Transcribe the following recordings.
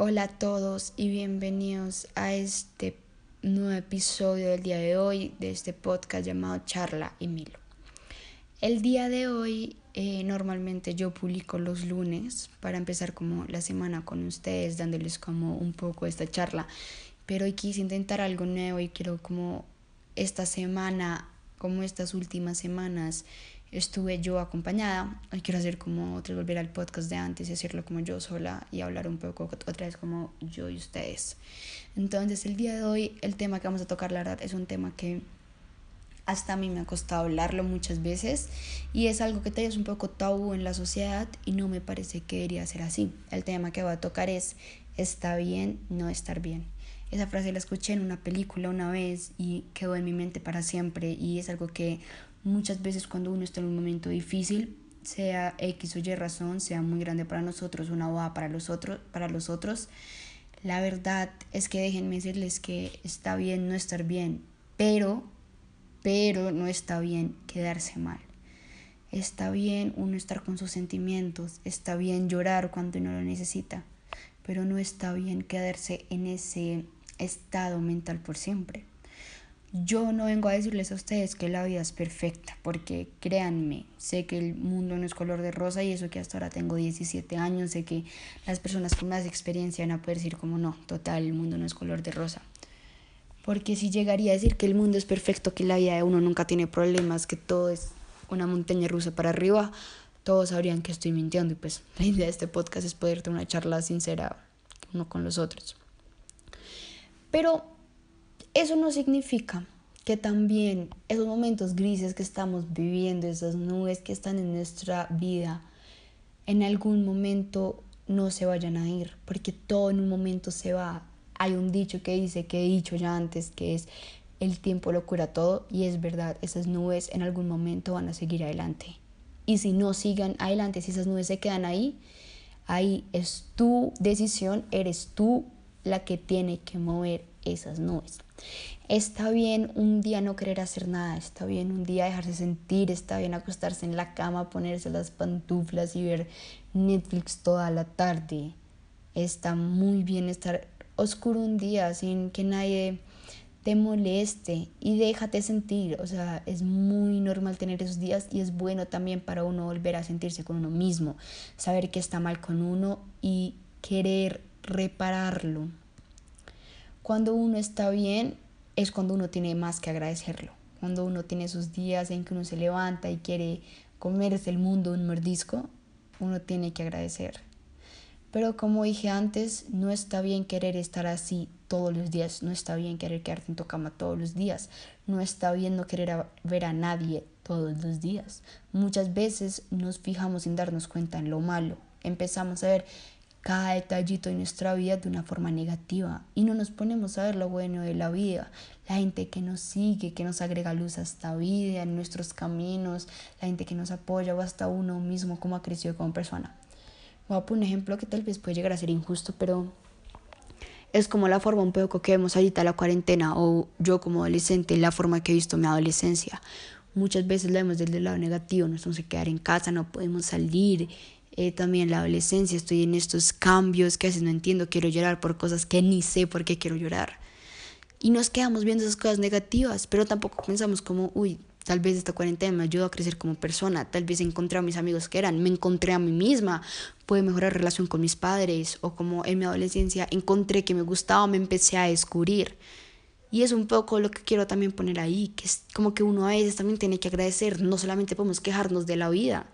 Hola a todos y bienvenidos a este nuevo episodio del día de hoy de este podcast llamado Charla y Milo. El día de hoy eh, normalmente yo publico los lunes para empezar como la semana con ustedes dándoles como un poco esta charla, pero hoy quise intentar algo nuevo y quiero como esta semana, como estas últimas semanas, estuve yo acompañada. Hoy quiero hacer como otra volver al podcast de antes y hacerlo como yo sola y hablar un poco otra vez como yo y ustedes. Entonces, el día de hoy, el tema que vamos a tocar, la verdad, es un tema que hasta a mí me ha costado hablarlo muchas veces y es algo que es un poco tabú en la sociedad y no me parece que debería ser así. El tema que voy a tocar es está bien no estar bien. Esa frase la escuché en una película una vez y quedó en mi mente para siempre y es algo que Muchas veces cuando uno está en un momento difícil, sea X o Y razón, sea muy grande para nosotros, una boda para los otros, para los otros, la verdad es que déjenme decirles que está bien no estar bien, pero, pero no está bien quedarse mal. Está bien uno estar con sus sentimientos, está bien llorar cuando uno lo necesita, pero no está bien quedarse en ese estado mental por siempre. Yo no vengo a decirles a ustedes que la vida es perfecta, porque créanme, sé que el mundo no es color de rosa y eso que hasta ahora tengo 17 años, sé que las personas con más experiencia van a poder decir como no, total, el mundo no es color de rosa. Porque si llegaría a decir que el mundo es perfecto, que la vida de uno nunca tiene problemas, que todo es una montaña rusa para arriba, todos sabrían que estoy mintiendo y pues la idea de este podcast es poder tener una charla sincera uno con los otros. Pero eso no significa que también esos momentos grises que estamos viviendo, esas nubes que están en nuestra vida, en algún momento no se vayan a ir, porque todo en un momento se va. Hay un dicho que dice, que he dicho ya antes, que es el tiempo lo cura todo y es verdad, esas nubes en algún momento van a seguir adelante. Y si no sigan adelante, si esas nubes se quedan ahí, ahí es tu decisión, eres tú la que tiene que mover esas nubes. Está bien un día no querer hacer nada, está bien un día dejarse sentir, está bien acostarse en la cama, ponerse las pantuflas y ver Netflix toda la tarde. Está muy bien estar oscuro un día sin que nadie te moleste y déjate sentir. O sea, es muy normal tener esos días y es bueno también para uno volver a sentirse con uno mismo, saber que está mal con uno y querer repararlo. Cuando uno está bien es cuando uno tiene más que agradecerlo. Cuando uno tiene esos días en que uno se levanta y quiere comerse el mundo un mordisco, uno tiene que agradecer. Pero como dije antes, no está bien querer estar así todos los días, no está bien querer quedarte en tu cama todos los días, no está bien no querer ver a nadie todos los días. Muchas veces nos fijamos sin darnos cuenta en lo malo. Empezamos a ver cada detallito de nuestra vida de una forma negativa y no nos ponemos a ver lo bueno de la vida, la gente que nos sigue, que nos agrega luz a esta vida, en nuestros caminos, la gente que nos apoya o hasta uno mismo como ha crecido como persona. Voy a poner un ejemplo que tal vez puede llegar a ser injusto, pero es como la forma un poco que vemos ahorita la cuarentena o yo como adolescente, la forma que he visto mi adolescencia. Muchas veces la vemos desde el lado negativo, nos vamos a quedar en casa, no podemos salir, eh, también la adolescencia, estoy en estos cambios que a veces no entiendo, quiero llorar por cosas que ni sé por qué quiero llorar. Y nos quedamos viendo esas cosas negativas, pero tampoco pensamos como, uy, tal vez esta cuarentena me ayudó a crecer como persona, tal vez encontré a mis amigos que eran, me encontré a mí misma, pude mejorar relación con mis padres, o como en mi adolescencia encontré que me gustaba, me empecé a descubrir. Y es un poco lo que quiero también poner ahí, que es como que uno a veces también tiene que agradecer, no solamente podemos quejarnos de la vida,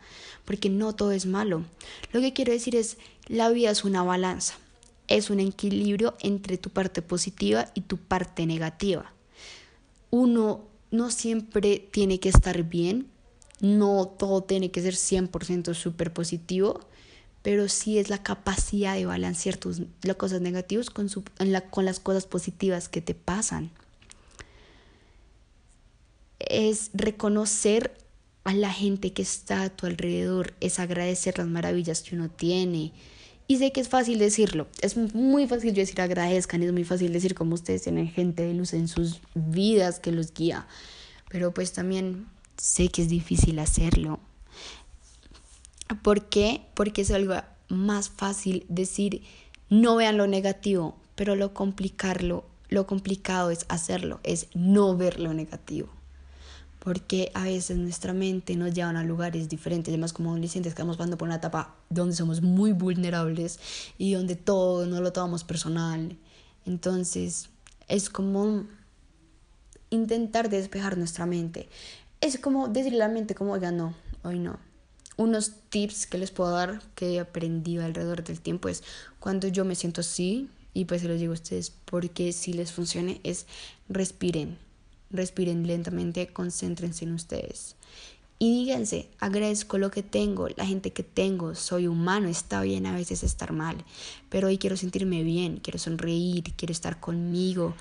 porque no todo es malo. Lo que quiero decir es, la vida es una balanza, es un equilibrio entre tu parte positiva y tu parte negativa. Uno no siempre tiene que estar bien, no todo tiene que ser 100% súper positivo, pero sí es la capacidad de balancear tus las cosas negativas con, con las cosas positivas que te pasan. Es reconocer a la gente que está a tu alrededor, es agradecer las maravillas que uno tiene. Y sé que es fácil decirlo, es muy fácil decir agradezcan, es muy fácil decir como ustedes tienen gente de luz en sus vidas que los guía, pero pues también sé que es difícil hacerlo. ¿Por qué? Porque es algo más fácil decir No vean lo negativo, pero lo complicarlo, lo complicado es hacerlo, es no ver lo negativo. Porque a veces nuestra mente nos lleva a lugares diferentes, además como adolescentes estamos pasando por una etapa donde somos muy vulnerables y donde todo no lo tomamos personal. Entonces, es como intentar despejar nuestra mente. Es como decirle a la mente como, oiga, no, hoy no. Unos tips que les puedo dar que he aprendido alrededor del tiempo es cuando yo me siento así, y pues se los digo a ustedes porque si les funcione es respiren, respiren lentamente, concéntrense en ustedes. Y díganse, agradezco lo que tengo, la gente que tengo, soy humano, está bien a veces estar mal, pero hoy quiero sentirme bien, quiero sonreír, quiero estar conmigo.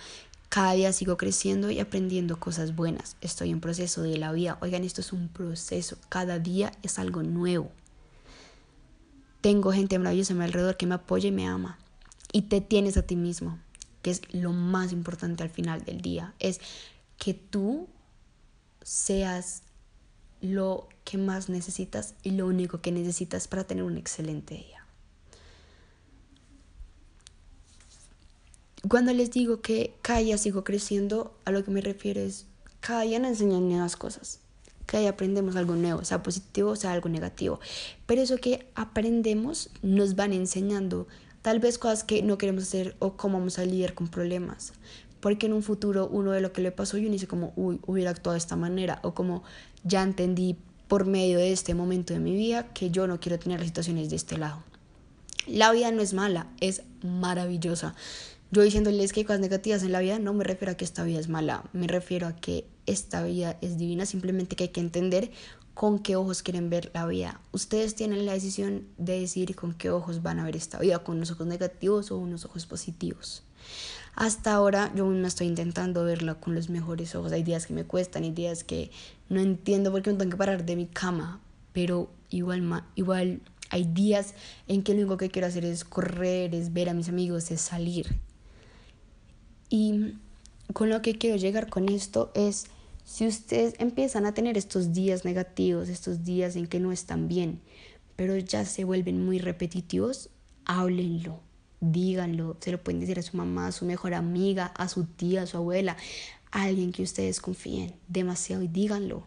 Cada día sigo creciendo y aprendiendo cosas buenas. Estoy en proceso de la vida. Oigan, esto es un proceso. Cada día es algo nuevo. Tengo gente maravillosa a mi alrededor que me apoya y me ama y te tienes a ti mismo, que es lo más importante al final del día, es que tú seas lo que más necesitas y lo único que necesitas para tener un excelente día. Cuando les digo que cada día sigo creciendo, a lo que me refiero es cada día nos enseñan nuevas cosas. Cada día aprendemos algo nuevo, sea positivo, sea algo negativo. Pero eso que aprendemos nos van enseñando Tal vez cosas que no queremos hacer o cómo vamos a lidiar con problemas. Porque en un futuro uno de lo que le pasó yo dice como, uy, hubiera actuado de esta manera. O como, ya entendí por medio de este momento de mi vida que yo no quiero tener las situaciones de este lado. La vida no es mala, es maravillosa. Yo diciéndoles que hay cosas negativas en la vida, no me refiero a que esta vida es mala, me refiero a que esta vida es divina, simplemente que hay que entender con qué ojos quieren ver la vida. Ustedes tienen la decisión de decir con qué ojos van a ver esta vida, con unos ojos negativos o unos ojos positivos. Hasta ahora yo me estoy intentando verla con los mejores ojos. Hay días que me cuestan, hay días que no entiendo por qué me tengo que parar de mi cama, pero igual, igual hay días en que lo único que quiero hacer es correr, es ver a mis amigos, es salir. Y con lo que quiero llegar con esto es si ustedes empiezan a tener estos días negativos, estos días en que no están bien, pero ya se vuelven muy repetitivos, háblenlo, díganlo, se lo pueden decir a su mamá, a su mejor amiga, a su tía, a su abuela, a alguien que ustedes confíen demasiado y díganlo.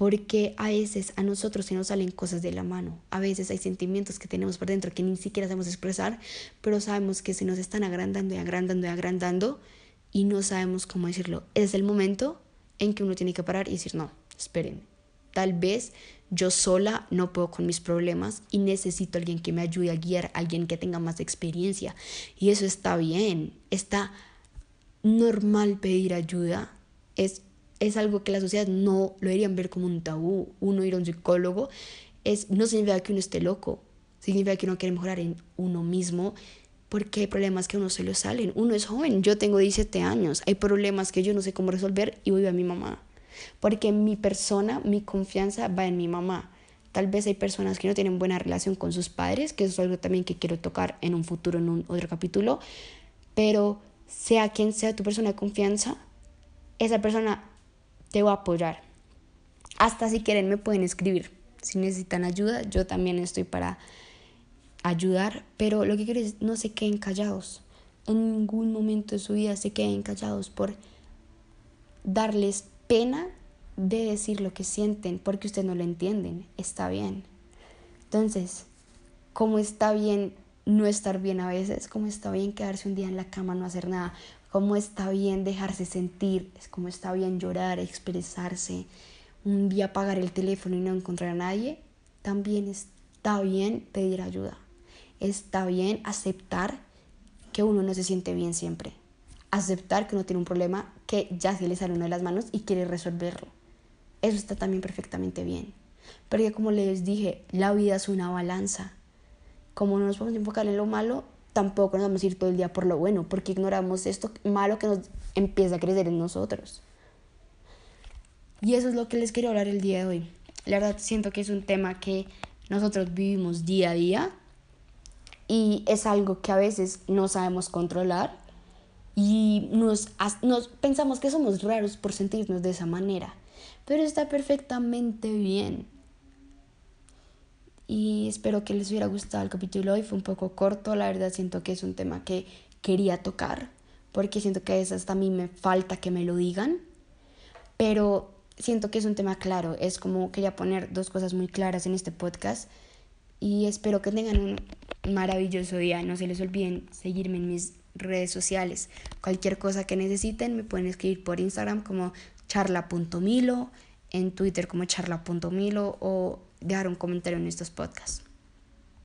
Porque a veces a nosotros se nos salen cosas de la mano. A veces hay sentimientos que tenemos por dentro que ni siquiera sabemos expresar, pero sabemos que se nos están agrandando y agrandando y agrandando y no sabemos cómo decirlo. Es el momento en que uno tiene que parar y decir, no, esperen, tal vez yo sola no puedo con mis problemas y necesito alguien que me ayude a guiar, alguien que tenga más experiencia. Y eso está bien, está normal pedir ayuda, es, es algo que la sociedad no lo deberían ver como un tabú. Uno ir a un psicólogo es, no significa que uno esté loco, significa que uno quiere mejorar en uno mismo porque hay problemas que a uno se le salen. Uno es joven, yo tengo 17 años, hay problemas que yo no sé cómo resolver y voy a mi mamá. Porque mi persona, mi confianza va en mi mamá. Tal vez hay personas que no tienen buena relación con sus padres, que eso es algo también que quiero tocar en un futuro, en un otro capítulo. Pero sea quien sea tu persona de confianza, esa persona te va a apoyar. Hasta si quieren me pueden escribir. Si necesitan ayuda, yo también estoy para ayudar, pero lo que quiero es no se queden callados. En ningún momento de su vida se queden callados por darles pena de decir lo que sienten porque ustedes no lo entienden. Está bien. Entonces, como está bien no estar bien a veces, como está bien quedarse un día en la cama, no hacer nada, como está bien dejarse sentir, es como está bien llorar, expresarse, un día apagar el teléfono y no encontrar a nadie, también está bien pedir ayuda está bien aceptar que uno no se siente bien siempre. Aceptar que uno tiene un problema que ya se le sale uno de las manos y quiere resolverlo. Eso está también perfectamente bien. Porque como les dije, la vida es una balanza. Como no nos podemos enfocar en lo malo, tampoco nos vamos a ir todo el día por lo bueno, porque ignoramos esto malo que nos empieza a crecer en nosotros. Y eso es lo que les quiero hablar el día de hoy. La verdad siento que es un tema que nosotros vivimos día a día y es algo que a veces no sabemos controlar y nos, nos pensamos que somos raros por sentirnos de esa manera, pero está perfectamente bien. Y espero que les hubiera gustado el capítulo hoy. Fue un poco corto, la verdad siento que es un tema que quería tocar porque siento que a veces hasta a mí me falta que me lo digan, pero siento que es un tema claro, es como quería poner dos cosas muy claras en este podcast y espero que tengan un maravilloso día. No se les olviden seguirme en mis redes sociales. Cualquier cosa que necesiten me pueden escribir por Instagram como charla.milo, en Twitter como charla.milo o dejar un comentario en estos podcasts.